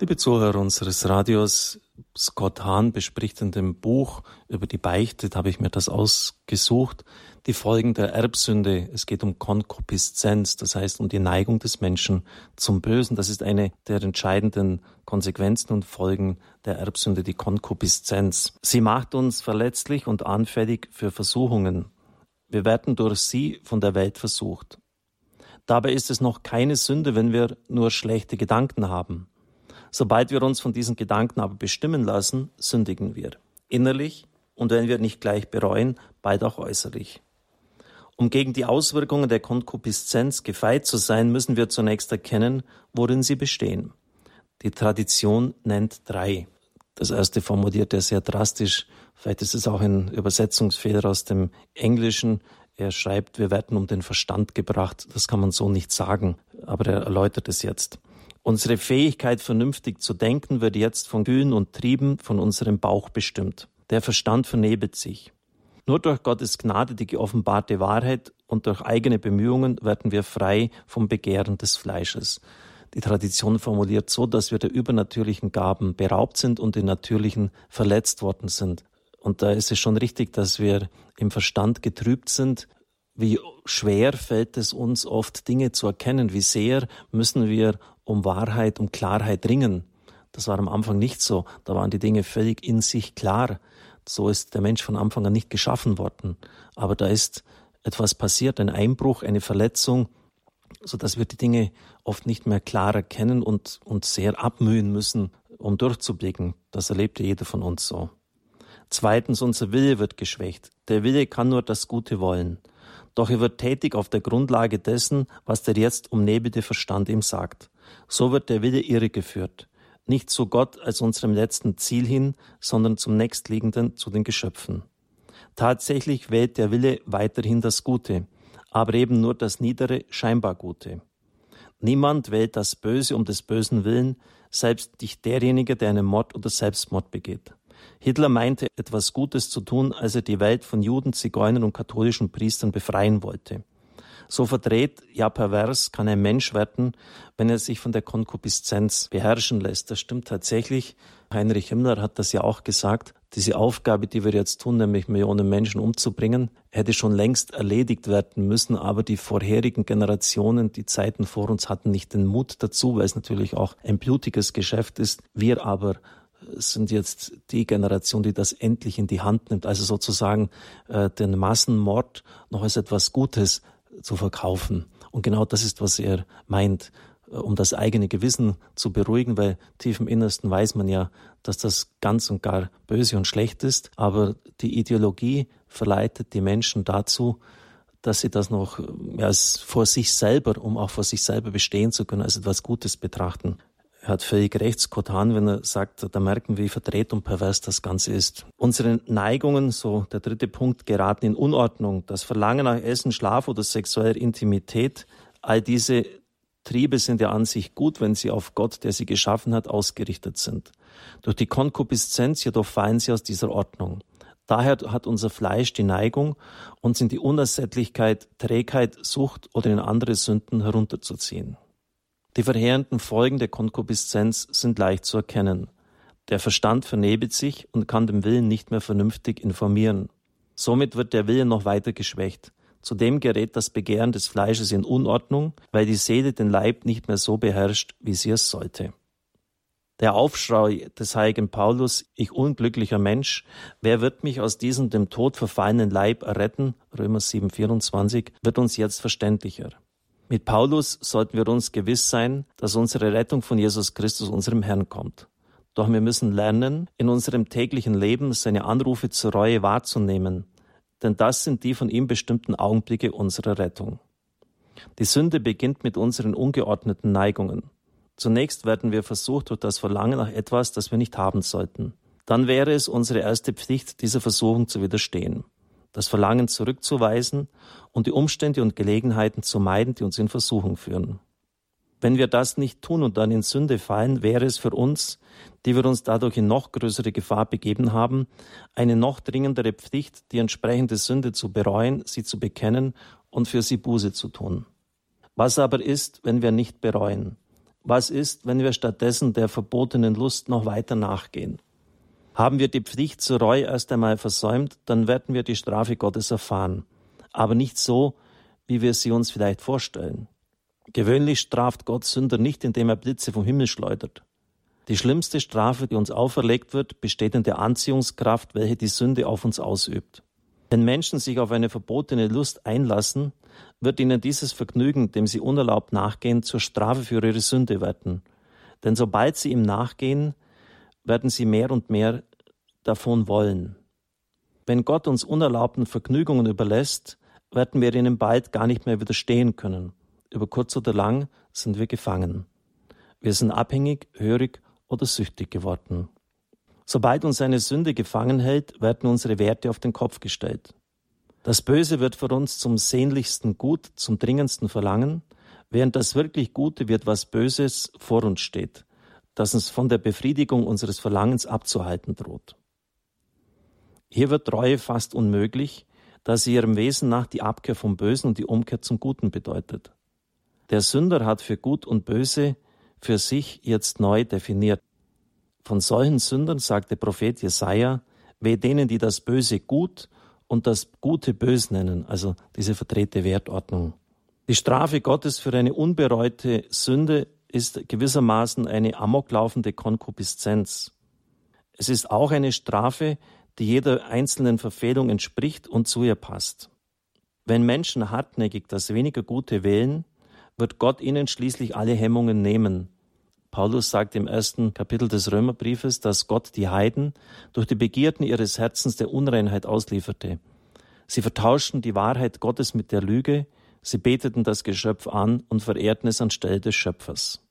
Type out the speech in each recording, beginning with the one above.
Liebe Zuhörer unseres Radios, Scott Hahn bespricht in dem Buch über die Beichte, da habe ich mir das ausgesucht, die Folgen der Erbsünde. Es geht um Konkupiszenz, das heißt um die Neigung des Menschen zum Bösen. Das ist eine der entscheidenden Konsequenzen und Folgen der Erbsünde, die Konkupiszenz. Sie macht uns verletzlich und anfällig für Versuchungen. Wir werden durch sie von der Welt versucht. Dabei ist es noch keine Sünde, wenn wir nur schlechte Gedanken haben. Sobald wir uns von diesen Gedanken aber bestimmen lassen, sündigen wir. Innerlich und wenn wir nicht gleich bereuen, bald auch äußerlich. Um gegen die Auswirkungen der Konkupiszenz gefeit zu sein, müssen wir zunächst erkennen, worin sie bestehen. Die Tradition nennt drei. Das erste formuliert er sehr drastisch. Vielleicht ist es auch ein Übersetzungsfehler aus dem Englischen. Er schreibt, wir werden um den Verstand gebracht. Das kann man so nicht sagen, aber er erläutert es jetzt. Unsere Fähigkeit, vernünftig zu denken, wird jetzt von Kühen und Trieben von unserem Bauch bestimmt. Der Verstand vernebelt sich. Nur durch Gottes Gnade, die geoffenbarte Wahrheit und durch eigene Bemühungen werden wir frei vom Begehren des Fleisches. Die Tradition formuliert so, dass wir der übernatürlichen Gaben beraubt sind und den natürlichen verletzt worden sind. Und da ist es schon richtig, dass wir im Verstand getrübt sind. Wie schwer fällt es uns oft, Dinge zu erkennen? Wie sehr müssen wir um Wahrheit, um Klarheit ringen. Das war am Anfang nicht so. Da waren die Dinge völlig in sich klar. So ist der Mensch von Anfang an nicht geschaffen worden. Aber da ist etwas passiert, ein Einbruch, eine Verletzung, so dass wir die Dinge oft nicht mehr klar erkennen und uns sehr abmühen müssen, um durchzublicken. Das erlebt jeder von uns so. Zweitens, unser Wille wird geschwächt. Der Wille kann nur das Gute wollen. Doch er wird tätig auf der Grundlage dessen, was der jetzt umnebelte Verstand ihm sagt. So wird der Wille irregeführt, nicht zu Gott als unserem letzten Ziel hin, sondern zum nächstliegenden, zu den Geschöpfen. Tatsächlich wählt der Wille weiterhin das Gute, aber eben nur das niedere, scheinbar Gute. Niemand wählt das Böse um des Bösen willen, selbst nicht derjenige, der einen Mord oder Selbstmord begeht. Hitler meinte, etwas Gutes zu tun, als er die Welt von Juden, Zigeunern und katholischen Priestern befreien wollte. So verdreht, ja pervers kann ein Mensch werden, wenn er sich von der Konkupiszenz beherrschen lässt. Das stimmt tatsächlich. Heinrich Himmler hat das ja auch gesagt. Diese Aufgabe, die wir jetzt tun, nämlich Millionen Menschen umzubringen, hätte schon längst erledigt werden müssen. Aber die vorherigen Generationen, die Zeiten vor uns, hatten nicht den Mut dazu, weil es natürlich auch ein blutiges Geschäft ist. Wir aber sind jetzt die Generation, die das endlich in die Hand nimmt, also sozusagen äh, den Massenmord noch als etwas Gutes zu verkaufen. Und genau das ist, was er meint, äh, um das eigene Gewissen zu beruhigen, weil tief im Innersten weiß man ja, dass das ganz und gar böse und schlecht ist. Aber die Ideologie verleitet die Menschen dazu, dass sie das noch ja, vor sich selber, um auch vor sich selber bestehen zu können, als etwas Gutes betrachten. Er hat völlig recht, Scott Hahn, wenn er sagt, da merken wir, wie verdreht und pervers das Ganze ist. Unsere Neigungen, so der dritte Punkt, geraten in Unordnung. Das Verlangen nach Essen, Schlaf oder sexueller Intimität, all diese Triebe sind ja an sich gut, wenn sie auf Gott, der sie geschaffen hat, ausgerichtet sind. Durch die Konkupiszenz jedoch fallen sie aus dieser Ordnung. Daher hat unser Fleisch die Neigung, uns in die Unersättlichkeit, Trägheit, Sucht oder in andere Sünden herunterzuziehen. Die verheerenden Folgen der Konkupiszenz sind leicht zu erkennen. Der Verstand vernebelt sich und kann dem Willen nicht mehr vernünftig informieren. Somit wird der Wille noch weiter geschwächt. Zudem gerät das Begehren des Fleisches in Unordnung, weil die Seele den Leib nicht mehr so beherrscht, wie sie es sollte. Der Aufschrei des heiligen Paulus, ich unglücklicher Mensch, wer wird mich aus diesem dem Tod verfallenen Leib erretten, Römer 7, 24, wird uns jetzt verständlicher. Mit Paulus sollten wir uns gewiss sein, dass unsere Rettung von Jesus Christus, unserem Herrn, kommt. Doch wir müssen lernen, in unserem täglichen Leben seine Anrufe zur Reue wahrzunehmen, denn das sind die von ihm bestimmten Augenblicke unserer Rettung. Die Sünde beginnt mit unseren ungeordneten Neigungen. Zunächst werden wir versucht durch das Verlangen nach etwas, das wir nicht haben sollten. Dann wäre es unsere erste Pflicht, dieser Versuchung zu widerstehen das Verlangen zurückzuweisen und die Umstände und Gelegenheiten zu meiden, die uns in Versuchung führen. Wenn wir das nicht tun und dann in Sünde fallen, wäre es für uns, die wir uns dadurch in noch größere Gefahr begeben haben, eine noch dringendere Pflicht, die entsprechende Sünde zu bereuen, sie zu bekennen und für sie Buße zu tun. Was aber ist, wenn wir nicht bereuen? Was ist, wenn wir stattdessen der verbotenen Lust noch weiter nachgehen? Haben wir die Pflicht zur Reue erst einmal versäumt, dann werden wir die Strafe Gottes erfahren. Aber nicht so, wie wir sie uns vielleicht vorstellen. Gewöhnlich straft Gott Sünder nicht, indem er Blitze vom Himmel schleudert. Die schlimmste Strafe, die uns auferlegt wird, besteht in der Anziehungskraft, welche die Sünde auf uns ausübt. Wenn Menschen sich auf eine verbotene Lust einlassen, wird ihnen dieses Vergnügen, dem sie unerlaubt nachgehen, zur Strafe für ihre Sünde werden. Denn sobald sie ihm nachgehen, werden sie mehr und mehr davon wollen. Wenn Gott uns unerlaubten Vergnügungen überlässt, werden wir ihnen bald gar nicht mehr widerstehen können. Über kurz oder lang sind wir gefangen. Wir sind abhängig, hörig oder süchtig geworden. Sobald uns eine Sünde gefangen hält, werden unsere Werte auf den Kopf gestellt. Das Böse wird für uns zum sehnlichsten Gut, zum dringendsten Verlangen, während das wirklich Gute wird was Böses vor uns steht, das uns von der Befriedigung unseres Verlangens abzuhalten droht. Hier wird Treue fast unmöglich, da sie ihrem Wesen nach die Abkehr vom Bösen und die Umkehr zum Guten bedeutet. Der Sünder hat für Gut und Böse für sich jetzt neu definiert. Von solchen Sündern sagt der Prophet Jesaja, weh denen, die das Böse gut und das Gute bös nennen, also diese verdrehte Wertordnung. Die Strafe Gottes für eine unbereute Sünde ist gewissermaßen eine amoklaufende Konkupiszenz. Es ist auch eine Strafe, die jeder einzelnen Verfehlung entspricht und zu ihr passt. Wenn Menschen hartnäckig das weniger Gute wählen, wird Gott ihnen schließlich alle Hemmungen nehmen. Paulus sagt im ersten Kapitel des Römerbriefes, dass Gott die Heiden durch die Begierden ihres Herzens der Unreinheit auslieferte. Sie vertauschten die Wahrheit Gottes mit der Lüge, sie beteten das Geschöpf an und verehrten es anstelle des Schöpfers.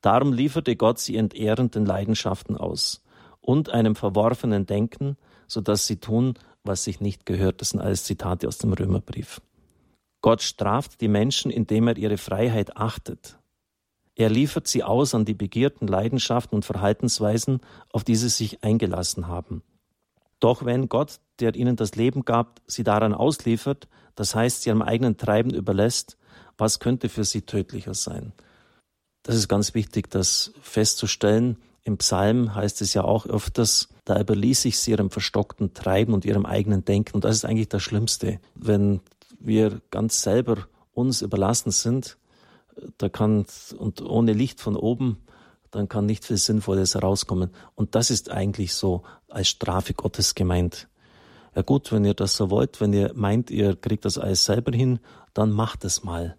Darum lieferte Gott sie entehrenden Leidenschaften aus und einem verworfenen Denken, so dass sie tun, was sich nicht gehört. Das sind alles Zitate aus dem Römerbrief. Gott straft die Menschen, indem er ihre Freiheit achtet. Er liefert sie aus an die begehrten Leidenschaften und Verhaltensweisen, auf die sie sich eingelassen haben. Doch wenn Gott, der ihnen das Leben gab, sie daran ausliefert, das heißt, sie am eigenen Treiben überlässt, was könnte für sie tödlicher sein? Das ist ganz wichtig, das festzustellen. Im Psalm heißt es ja auch öfters, da überließ ich sie ihrem verstockten Treiben und ihrem eigenen Denken. Und das ist eigentlich das Schlimmste. Wenn wir ganz selber uns überlassen sind, da kann, und ohne Licht von oben, dann kann nicht viel Sinnvolles herauskommen. Und das ist eigentlich so als Strafe Gottes gemeint. Ja gut, wenn ihr das so wollt, wenn ihr meint, ihr kriegt das alles selber hin, dann macht es mal.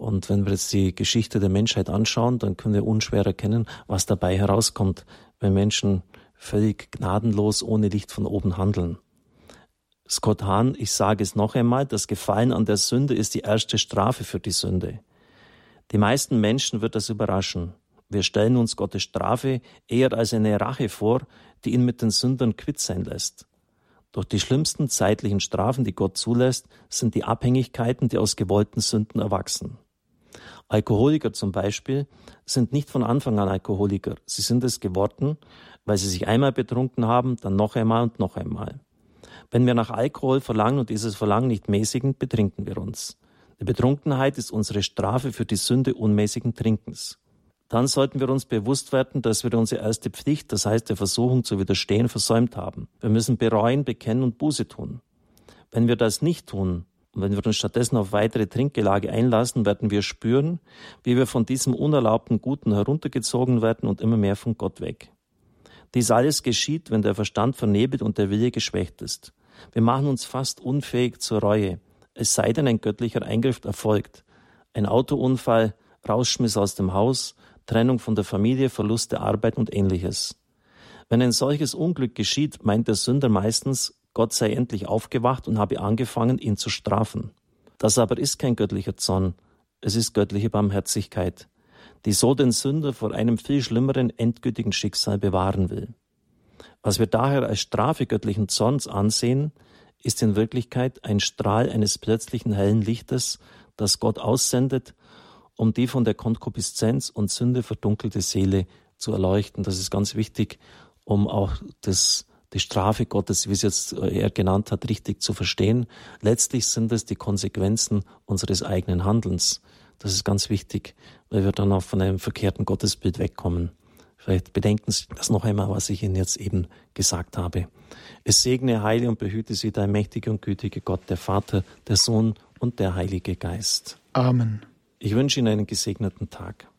Und wenn wir jetzt die Geschichte der Menschheit anschauen, dann können wir unschwer erkennen, was dabei herauskommt, wenn Menschen völlig gnadenlos ohne Licht von oben handeln. Scott Hahn, ich sage es noch einmal, das Gefallen an der Sünde ist die erste Strafe für die Sünde. Die meisten Menschen wird das überraschen. Wir stellen uns Gottes Strafe eher als eine Rache vor, die ihn mit den Sündern quitt sein lässt. Doch die schlimmsten zeitlichen Strafen, die Gott zulässt, sind die Abhängigkeiten, die aus gewollten Sünden erwachsen. Alkoholiker zum Beispiel sind nicht von Anfang an Alkoholiker. Sie sind es geworden, weil sie sich einmal betrunken haben, dann noch einmal und noch einmal. Wenn wir nach Alkohol verlangen und dieses Verlangen nicht mäßigen, betrinken wir uns. Die Betrunkenheit ist unsere Strafe für die Sünde unmäßigen Trinkens. Dann sollten wir uns bewusst werden, dass wir unsere erste Pflicht, das heißt der Versuchung zu widerstehen, versäumt haben. Wir müssen bereuen, bekennen und Buße tun. Wenn wir das nicht tun, und wenn wir uns stattdessen auf weitere Trinkgelage einlassen, werden wir spüren, wie wir von diesem unerlaubten Guten heruntergezogen werden und immer mehr von Gott weg. Dies alles geschieht, wenn der Verstand vernebelt und der Wille geschwächt ist. Wir machen uns fast unfähig zur Reue, es sei denn ein göttlicher Eingriff erfolgt. Ein Autounfall, Rausschmiss aus dem Haus, Trennung von der Familie, Verlust der Arbeit und ähnliches. Wenn ein solches Unglück geschieht, meint der Sünder meistens, Gott sei endlich aufgewacht und habe angefangen, ihn zu strafen. Das aber ist kein göttlicher Zorn, es ist göttliche Barmherzigkeit, die so den Sünder vor einem viel schlimmeren endgültigen Schicksal bewahren will. Was wir daher als Strafe göttlichen Zorns ansehen, ist in Wirklichkeit ein Strahl eines plötzlichen hellen Lichtes, das Gott aussendet, um die von der Konkupiszenz und Sünde verdunkelte Seele zu erleuchten. Das ist ganz wichtig, um auch das die Strafe Gottes, wie es jetzt äh, er genannt hat, richtig zu verstehen. Letztlich sind es die Konsequenzen unseres eigenen Handelns. Das ist ganz wichtig, weil wir dann auch von einem verkehrten Gottesbild wegkommen. Vielleicht bedenken Sie das noch einmal, was ich Ihnen jetzt eben gesagt habe. Es segne, heile und behüte Sie, dein mächtiger und gütiger Gott, der Vater, der Sohn und der Heilige Geist. Amen. Ich wünsche Ihnen einen gesegneten Tag.